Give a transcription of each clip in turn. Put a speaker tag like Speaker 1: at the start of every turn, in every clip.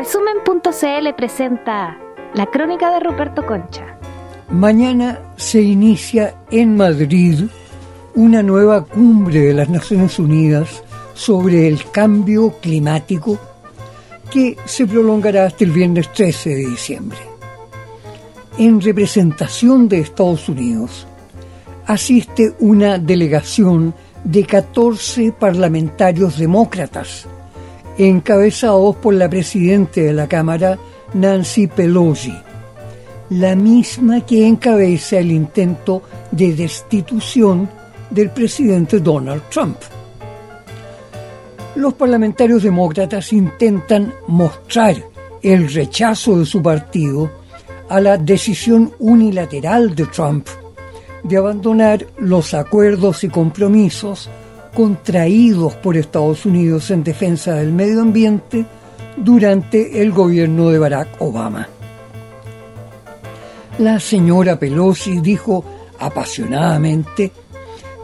Speaker 1: Resumen.cl presenta la crónica de Ruperto Concha.
Speaker 2: Mañana se inicia en Madrid una nueva cumbre de las Naciones Unidas sobre el cambio climático que se prolongará hasta el viernes 13 de diciembre. En representación de Estados Unidos asiste una delegación de 14 parlamentarios demócratas encabezados por la presidenta de la Cámara, Nancy Pelosi, la misma que encabeza el intento de destitución del presidente Donald Trump. Los parlamentarios demócratas intentan mostrar el rechazo de su partido a la decisión unilateral de Trump de abandonar los acuerdos y compromisos contraídos por Estados Unidos en defensa del medio ambiente durante el gobierno de Barack Obama. La señora Pelosi dijo apasionadamente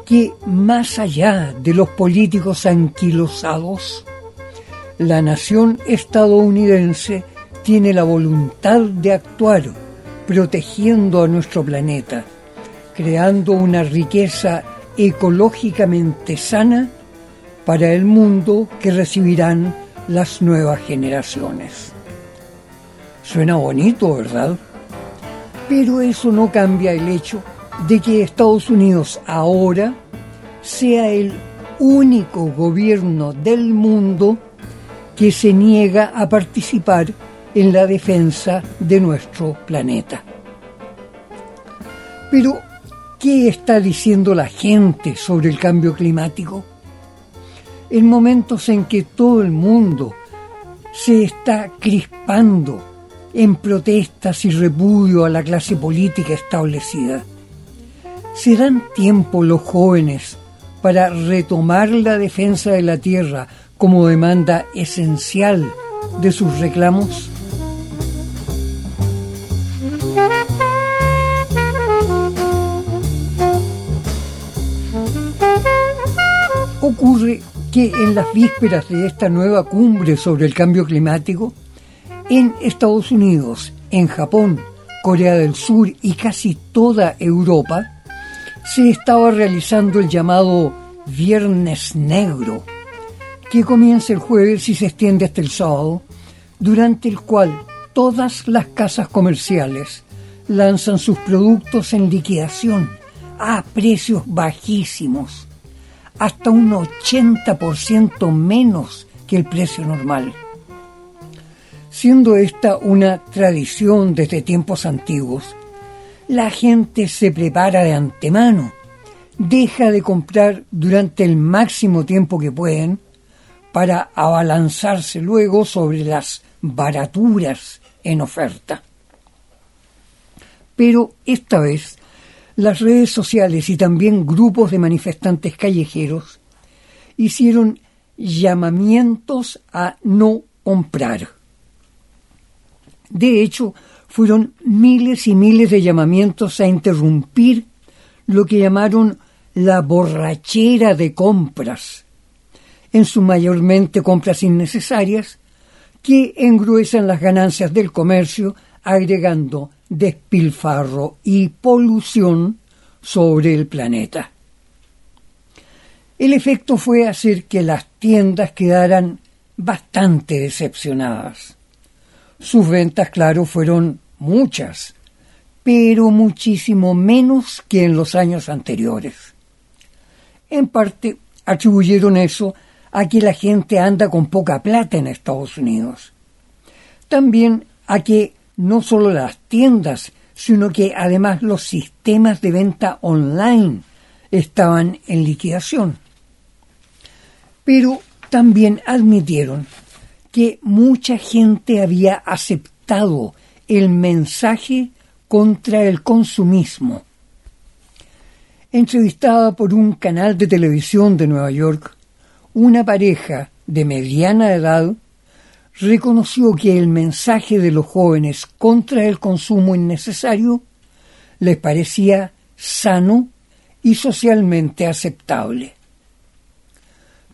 Speaker 2: que más allá de los políticos anquilosados, la nación estadounidense tiene la voluntad de actuar protegiendo a nuestro planeta, creando una riqueza ecológicamente sana para el mundo que recibirán las nuevas generaciones. Suena bonito, ¿verdad? Pero eso no cambia el hecho de que Estados Unidos ahora sea el único gobierno del mundo que se niega a participar en la defensa de nuestro planeta. Pero ¿Qué está diciendo la gente sobre el cambio climático? En momentos en que todo el mundo se está crispando en protestas y repudio a la clase política establecida. ¿Serán tiempo los jóvenes para retomar la defensa de la tierra como demanda esencial de sus reclamos? Ocurre que en las vísperas de esta nueva cumbre sobre el cambio climático, en Estados Unidos, en Japón, Corea del Sur y casi toda Europa, se estaba realizando el llamado Viernes Negro, que comienza el jueves y se extiende hasta el sábado, durante el cual todas las casas comerciales lanzan sus productos en liquidación a precios bajísimos hasta un 80% menos que el precio normal. Siendo esta una tradición desde tiempos antiguos, la gente se prepara de antemano, deja de comprar durante el máximo tiempo que pueden para abalanzarse luego sobre las baraturas en oferta. Pero esta vez las redes sociales y también grupos de manifestantes callejeros hicieron llamamientos a no comprar. De hecho, fueron miles y miles de llamamientos a interrumpir lo que llamaron la borrachera de compras, en su mayormente compras innecesarias, que engruesan las ganancias del comercio agregando despilfarro y polución sobre el planeta. El efecto fue hacer que las tiendas quedaran bastante decepcionadas. Sus ventas, claro, fueron muchas, pero muchísimo menos que en los años anteriores. En parte atribuyeron eso a que la gente anda con poca plata en Estados Unidos. También a que no solo las tiendas, sino que además los sistemas de venta online estaban en liquidación. Pero también admitieron que mucha gente había aceptado el mensaje contra el consumismo. Entrevistada por un canal de televisión de Nueva York, una pareja de mediana edad reconoció que el mensaje de los jóvenes contra el consumo innecesario les parecía sano y socialmente aceptable.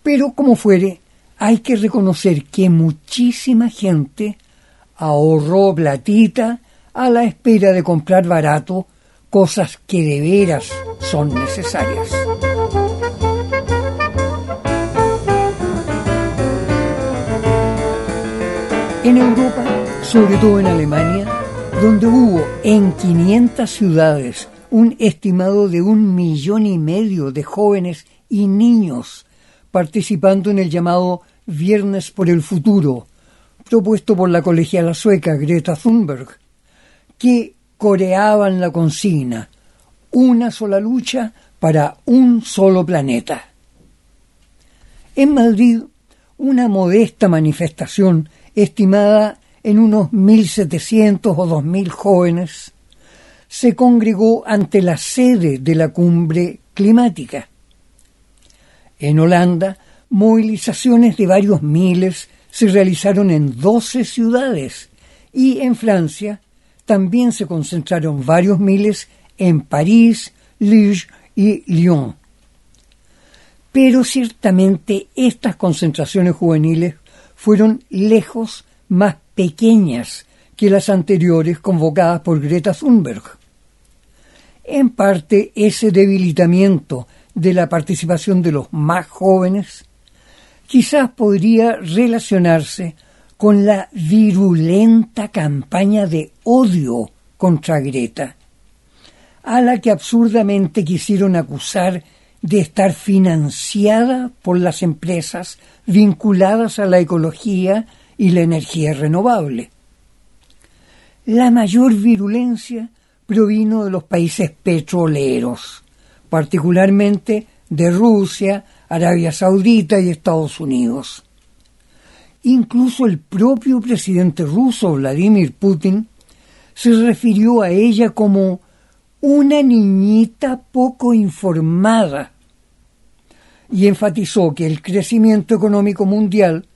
Speaker 2: Pero como fuere, hay que reconocer que muchísima gente ahorró platita a la espera de comprar barato cosas que de veras son necesarias. En Europa, sobre todo en Alemania, donde hubo en 500 ciudades un estimado de un millón y medio de jóvenes y niños participando en el llamado Viernes por el Futuro, propuesto por la colegiala sueca Greta Thunberg, que coreaban la consigna una sola lucha para un solo planeta. En Madrid, una modesta manifestación estimada en unos 1.700 o 2.000 jóvenes se congregó ante la sede de la cumbre climática. En Holanda, movilizaciones de varios miles se realizaron en 12 ciudades y en Francia también se concentraron varios miles en París, Liege y Lyon. Pero ciertamente estas concentraciones juveniles fueron lejos más pequeñas que las anteriores convocadas por Greta Thunberg. En parte ese debilitamiento de la participación de los más jóvenes quizás podría relacionarse con la virulenta campaña de odio contra Greta, a la que absurdamente quisieron acusar de estar financiada por las empresas vinculadas a la ecología y la energía renovable. La mayor virulencia provino de los países petroleros, particularmente de Rusia, Arabia Saudita y Estados Unidos. Incluso el propio presidente ruso, Vladimir Putin, se refirió a ella como una niñita poco informada y enfatizó que el crecimiento económico mundial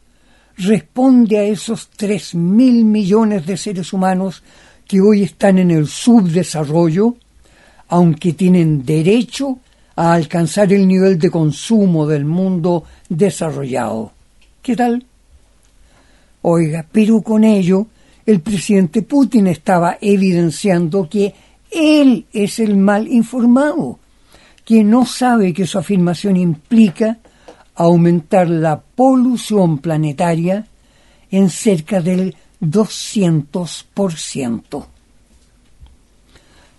Speaker 2: responde a esos tres mil millones de seres humanos que hoy están en el subdesarrollo, aunque tienen derecho a alcanzar el nivel de consumo del mundo desarrollado. ¿Qué tal? Oiga, pero con ello el presidente Putin estaba evidenciando que él es el mal informado, que no sabe que su afirmación implica aumentar la polución planetaria en cerca del 200%.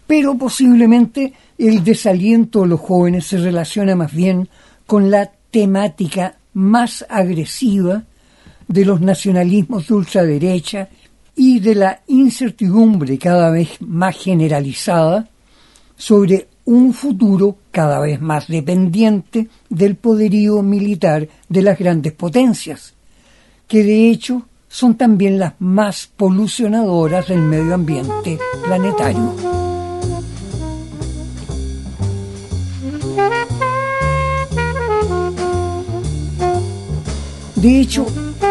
Speaker 2: Pero posiblemente el desaliento de los jóvenes se relaciona más bien con la temática más agresiva de los nacionalismos de ultraderecha y de la incertidumbre cada vez más generalizada sobre un futuro cada vez más dependiente del poderío militar de las grandes potencias, que de hecho son también las más polucionadoras del medio ambiente planetario. De hecho,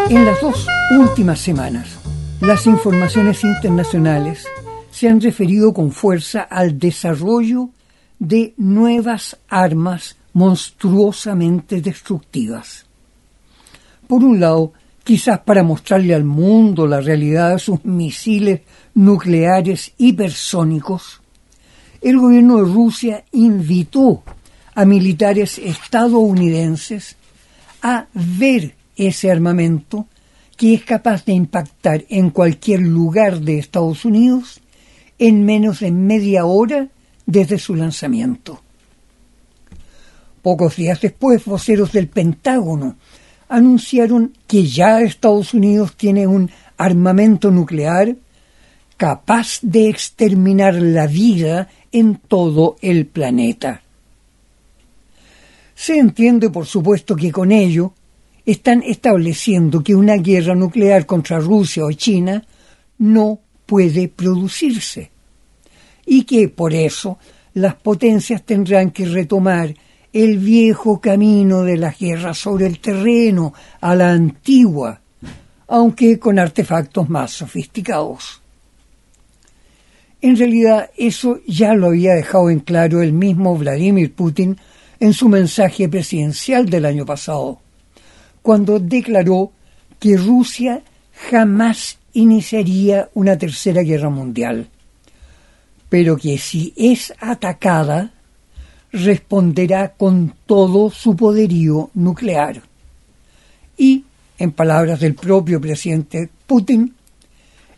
Speaker 2: en las dos últimas semanas, las informaciones internacionales se han referido con fuerza al desarrollo de nuevas armas monstruosamente destructivas. Por un lado, quizás para mostrarle al mundo la realidad de sus misiles nucleares hipersónicos, el gobierno de Rusia invitó a militares estadounidenses a ver ese armamento que es capaz de impactar en cualquier lugar de Estados Unidos en menos de media hora desde su lanzamiento. Pocos días después, voceros del Pentágono anunciaron que ya Estados Unidos tiene un armamento nuclear capaz de exterminar la vida en todo el planeta. Se entiende, por supuesto, que con ello están estableciendo que una guerra nuclear contra Rusia o China no puede producirse y que por eso las potencias tendrán que retomar el viejo camino de las guerras sobre el terreno a la antigua, aunque con artefactos más sofisticados. En realidad eso ya lo había dejado en claro el mismo Vladimir Putin en su mensaje presidencial del año pasado cuando declaró que Rusia jamás iniciaría una tercera guerra mundial, pero que si es atacada, responderá con todo su poderío nuclear. Y, en palabras del propio presidente Putin,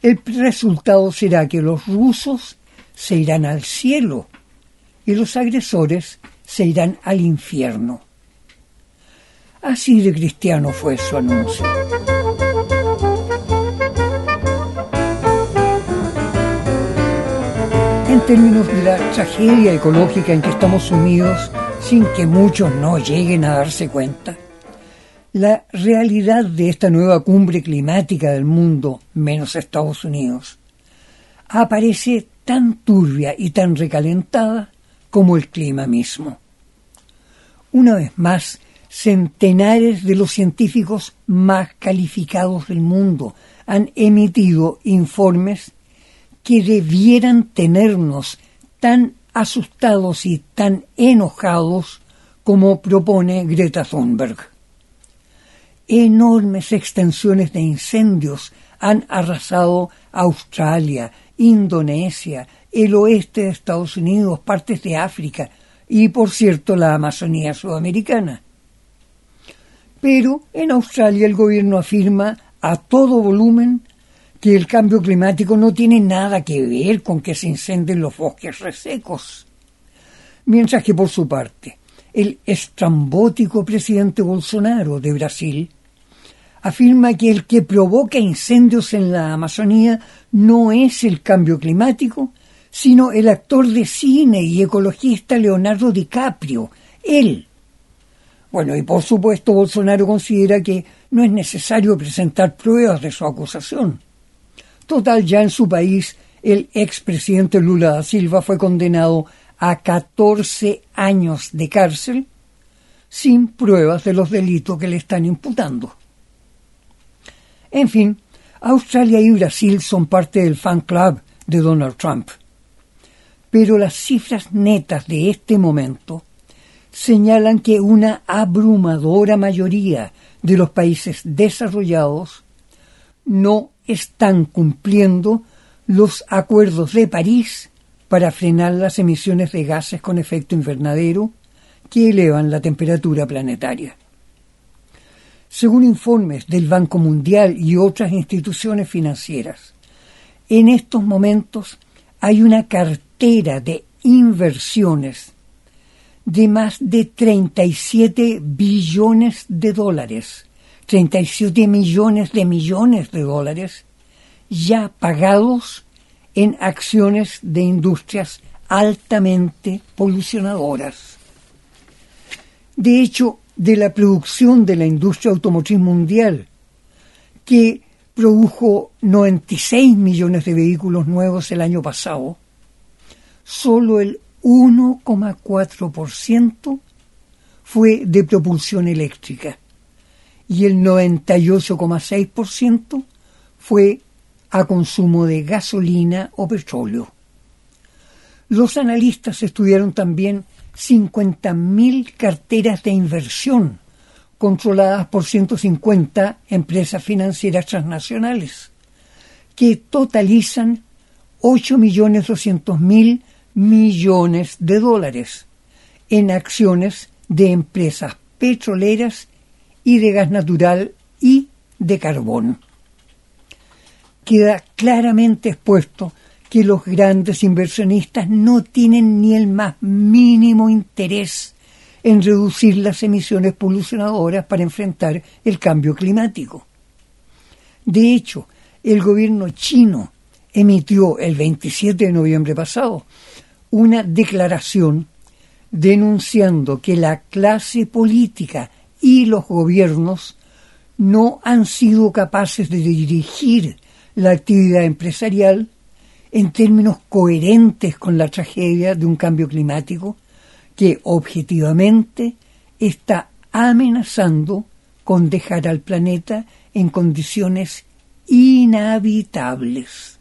Speaker 2: el resultado será que los rusos se irán al cielo y los agresores se irán al infierno. Así de cristiano fue su anuncio. En términos de la tragedia ecológica en que estamos sumidos, sin que muchos no lleguen a darse cuenta, la realidad de esta nueva cumbre climática del mundo, menos Estados Unidos, aparece tan turbia y tan recalentada como el clima mismo. Una vez más, centenares de los científicos más calificados del mundo han emitido informes que debieran tenernos tan asustados y tan enojados como propone Greta Thunberg. Enormes extensiones de incendios han arrasado Australia, Indonesia, el oeste de Estados Unidos, partes de África y, por cierto, la Amazonía sudamericana. Pero en Australia el gobierno afirma a todo volumen que el cambio climático no tiene nada que ver con que se incendien los bosques resecos. Mientras que por su parte, el estrambótico presidente Bolsonaro de Brasil afirma que el que provoca incendios en la Amazonía no es el cambio climático, sino el actor de cine y ecologista Leonardo DiCaprio, él. Bueno, y por supuesto Bolsonaro considera que no es necesario presentar pruebas de su acusación. Total, ya en su país, el expresidente Lula da Silva fue condenado a 14 años de cárcel sin pruebas de los delitos que le están imputando. En fin, Australia y Brasil son parte del fan club de Donald Trump. Pero las cifras netas de este momento señalan que una abrumadora mayoría de los países desarrollados no están cumpliendo los acuerdos de París para frenar las emisiones de gases con efecto invernadero que elevan la temperatura planetaria. Según informes del Banco Mundial y otras instituciones financieras, en estos momentos hay una cartera de inversiones de más de 37 billones de dólares, 37 millones de millones de dólares ya pagados en acciones de industrias altamente polucionadoras. De hecho, de la producción de la industria automotriz mundial, que produjo 96 millones de vehículos nuevos el año pasado, solo el 1,4% fue de propulsión eléctrica y el 98,6% fue a consumo de gasolina o petróleo. Los analistas estudiaron también 50.000 carteras de inversión controladas por 150 empresas financieras transnacionales, que totalizan 8.200.000 millones de dólares en acciones de empresas petroleras y de gas natural y de carbón. Queda claramente expuesto que los grandes inversionistas no tienen ni el más mínimo interés en reducir las emisiones polucionadoras para enfrentar el cambio climático. De hecho, el gobierno chino emitió el 27 de noviembre pasado una declaración denunciando que la clase política y los gobiernos no han sido capaces de dirigir la actividad empresarial en términos coherentes con la tragedia de un cambio climático que objetivamente está amenazando con dejar al planeta en condiciones inhabitables.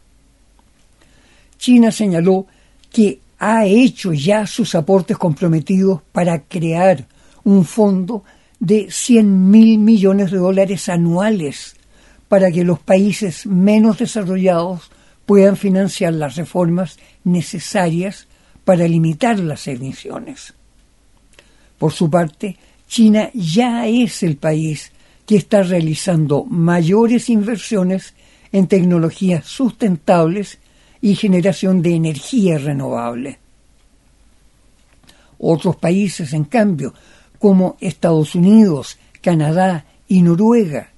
Speaker 2: China señaló que ha hecho ya sus aportes comprometidos para crear un fondo de 100 mil millones de dólares anuales para que los países menos desarrollados puedan financiar las reformas necesarias para limitar las emisiones. Por su parte, China ya es el país que está realizando mayores inversiones en tecnologías sustentables y generación de energía renovable. Otros países, en cambio, como Estados Unidos, Canadá y Noruega,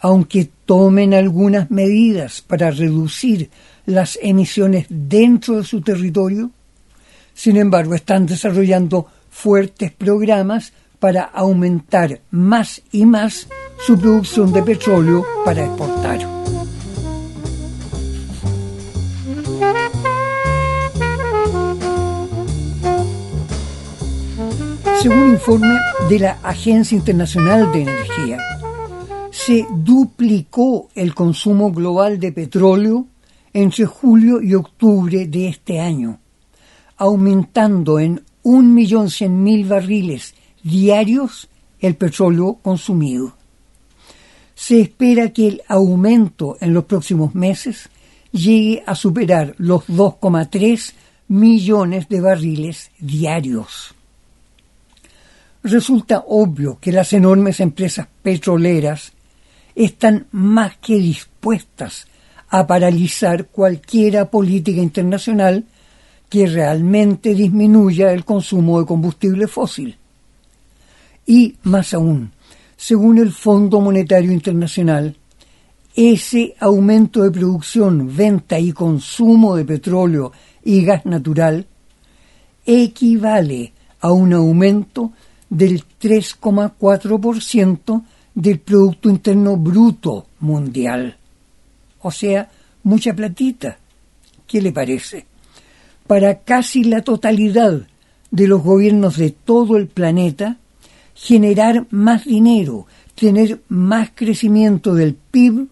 Speaker 2: aunque tomen algunas medidas para reducir las emisiones dentro de su territorio, sin embargo están desarrollando fuertes programas para aumentar más y más su producción de petróleo para exportar. Según informe de la Agencia Internacional de Energía, se duplicó el consumo global de petróleo entre julio y octubre de este año, aumentando en 1.100.000 barriles diarios el petróleo consumido. Se espera que el aumento en los próximos meses llegue a superar los 2,3 millones de barriles diarios. Resulta obvio que las enormes empresas petroleras están más que dispuestas a paralizar cualquier política internacional que realmente disminuya el consumo de combustible fósil. Y más aún, según el Fondo Monetario Internacional, ese aumento de producción, venta y consumo de petróleo y gas natural equivale a un aumento del 3,4% del Producto Interno Bruto Mundial. O sea, mucha platita. ¿Qué le parece? Para casi la totalidad de los gobiernos de todo el planeta, generar más dinero, tener más crecimiento del PIB,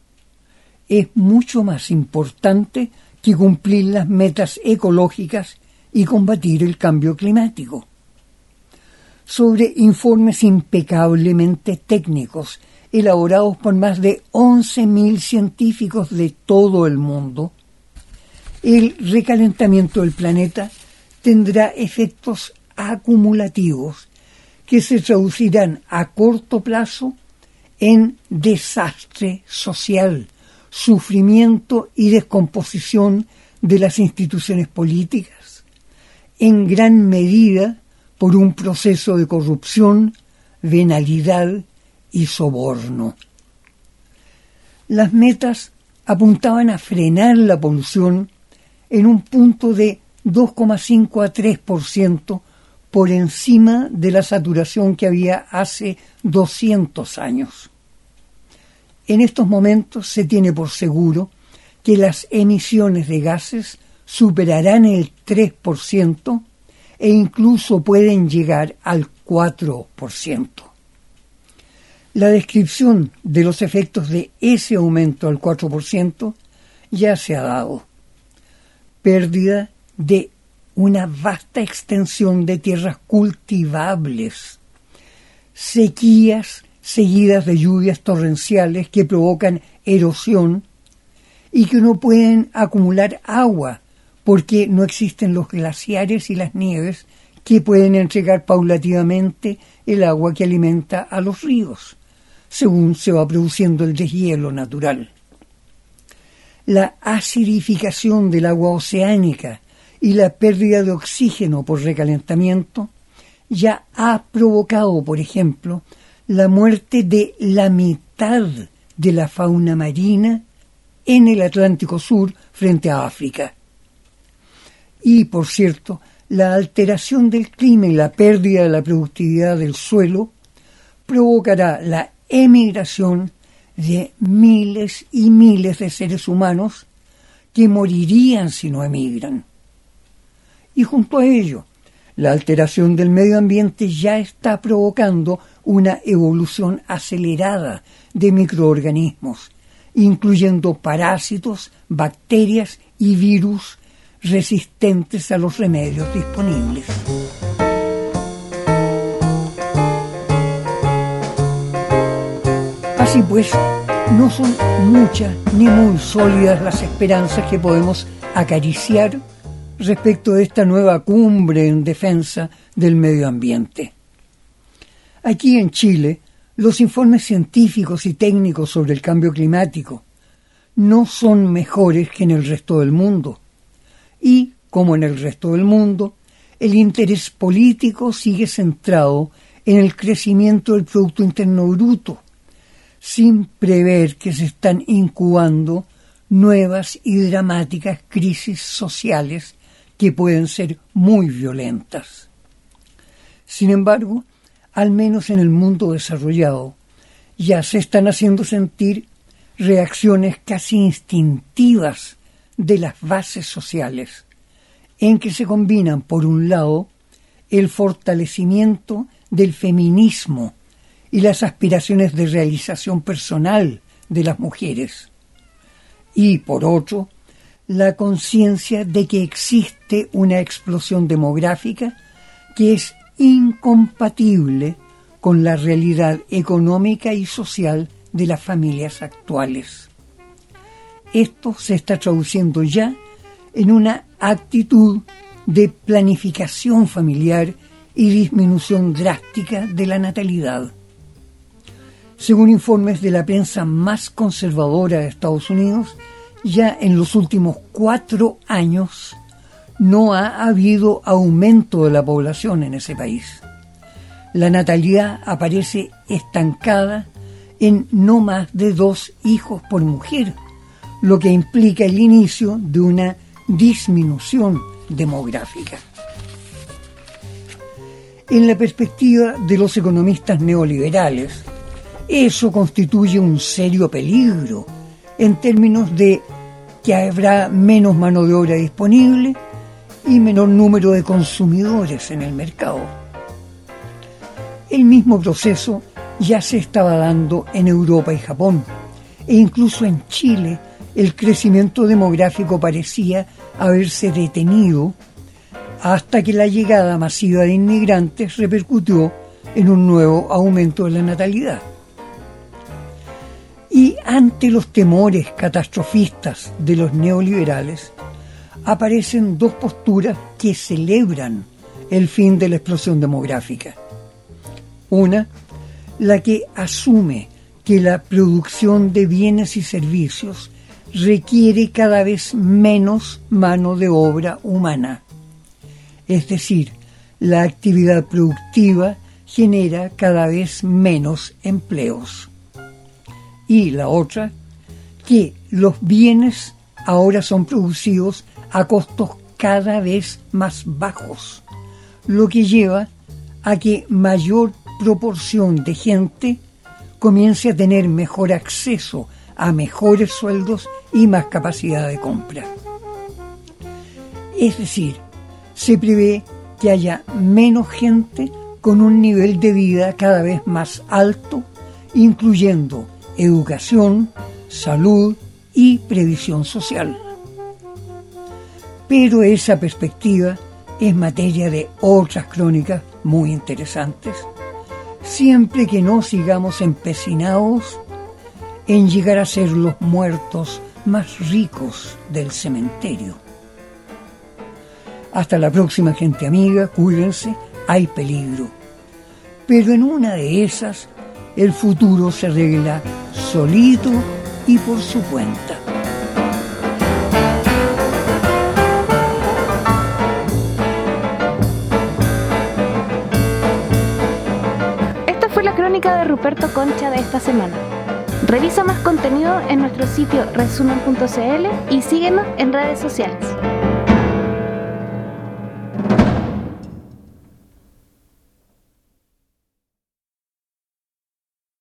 Speaker 2: es mucho más importante que cumplir las metas ecológicas y combatir el cambio climático sobre informes impecablemente técnicos elaborados por más de 11.000 científicos de todo el mundo, el recalentamiento del planeta tendrá efectos acumulativos que se traducirán a corto plazo en desastre social, sufrimiento y descomposición de las instituciones políticas, en gran medida por un proceso de corrupción, venalidad y soborno. Las metas apuntaban a frenar la polución en un punto de 2,5 a 3% por encima de la saturación que había hace 200 años. En estos momentos se tiene por seguro que las emisiones de gases superarán el 3% e incluso pueden llegar al 4%. La descripción de los efectos de ese aumento al 4% ya se ha dado. Pérdida de una vasta extensión de tierras cultivables, sequías seguidas de lluvias torrenciales que provocan erosión y que no pueden acumular agua porque no existen los glaciares y las nieves que pueden entregar paulativamente el agua que alimenta a los ríos, según se va produciendo el deshielo natural. La acidificación del agua oceánica y la pérdida de oxígeno por recalentamiento ya ha provocado, por ejemplo, la muerte de la mitad de la fauna marina en el Atlántico Sur frente a África. Y, por cierto, la alteración del clima y la pérdida de la productividad del suelo provocará la emigración de miles y miles de seres humanos que morirían si no emigran. Y junto a ello, la alteración del medio ambiente ya está provocando una evolución acelerada de microorganismos, incluyendo parásitos, bacterias y virus resistentes a los remedios disponibles. Así pues, No son muchas ni muy sólidas las esperanzas que podemos acariciar respecto de esta nueva cumbre en defensa del medio ambiente. Aquí en Chile, los informes científicos y técnicos sobre el cambio climático no son mejores que en el resto del mundo. Y, como en el resto del mundo, el interés político sigue centrado en el crecimiento del Producto Interno Bruto, sin prever que se están incubando nuevas y dramáticas crisis sociales que pueden ser muy violentas. Sin embargo, al menos en el mundo desarrollado, ya se están haciendo sentir reacciones casi instintivas de las bases sociales, en que se combinan, por un lado, el fortalecimiento del feminismo y las aspiraciones de realización personal de las mujeres, y, por otro, la conciencia de que existe una explosión demográfica que es incompatible con la realidad económica y social de las familias actuales. Esto se está traduciendo ya en una actitud de planificación familiar y disminución drástica de la natalidad. Según informes de la prensa más conservadora de Estados Unidos, ya en los últimos cuatro años no ha habido aumento de la población en ese país. La natalidad aparece estancada en no más de dos hijos por mujer, lo que implica el inicio de una disminución demográfica. En la perspectiva de los economistas neoliberales, eso constituye un serio peligro en términos de que habrá menos mano de obra disponible y menor número de consumidores en el mercado. El mismo proceso ya se estaba dando en Europa y Japón, e incluso en Chile el crecimiento demográfico parecía haberse detenido hasta que la llegada masiva de inmigrantes repercutió en un nuevo aumento de la natalidad. Y ante los temores catastrofistas de los neoliberales, aparecen dos posturas que celebran el fin de la explosión demográfica. Una, la que asume que la producción de bienes y servicios requiere cada vez menos mano de obra humana. Es decir, la actividad productiva genera cada vez menos empleos y la otra, que los bienes ahora son producidos a costos cada vez más bajos, lo que lleva a que mayor proporción de gente comience a tener mejor acceso a mejores sueldos y más capacidad de compra. Es decir, se prevé que haya menos gente con un nivel de vida cada vez más alto, incluyendo educación, salud y previsión social. Pero esa perspectiva es materia de otras crónicas muy interesantes, siempre que no sigamos empecinados en llegar a ser los muertos más ricos del cementerio. Hasta la próxima gente amiga, cuídense, hay peligro. Pero en una de esas, el futuro se arregla solito y por su cuenta.
Speaker 1: Esta fue la crónica de Ruperto Concha de esta semana. Revisa más contenido en nuestro sitio resumen.cl y síguenos en redes sociales.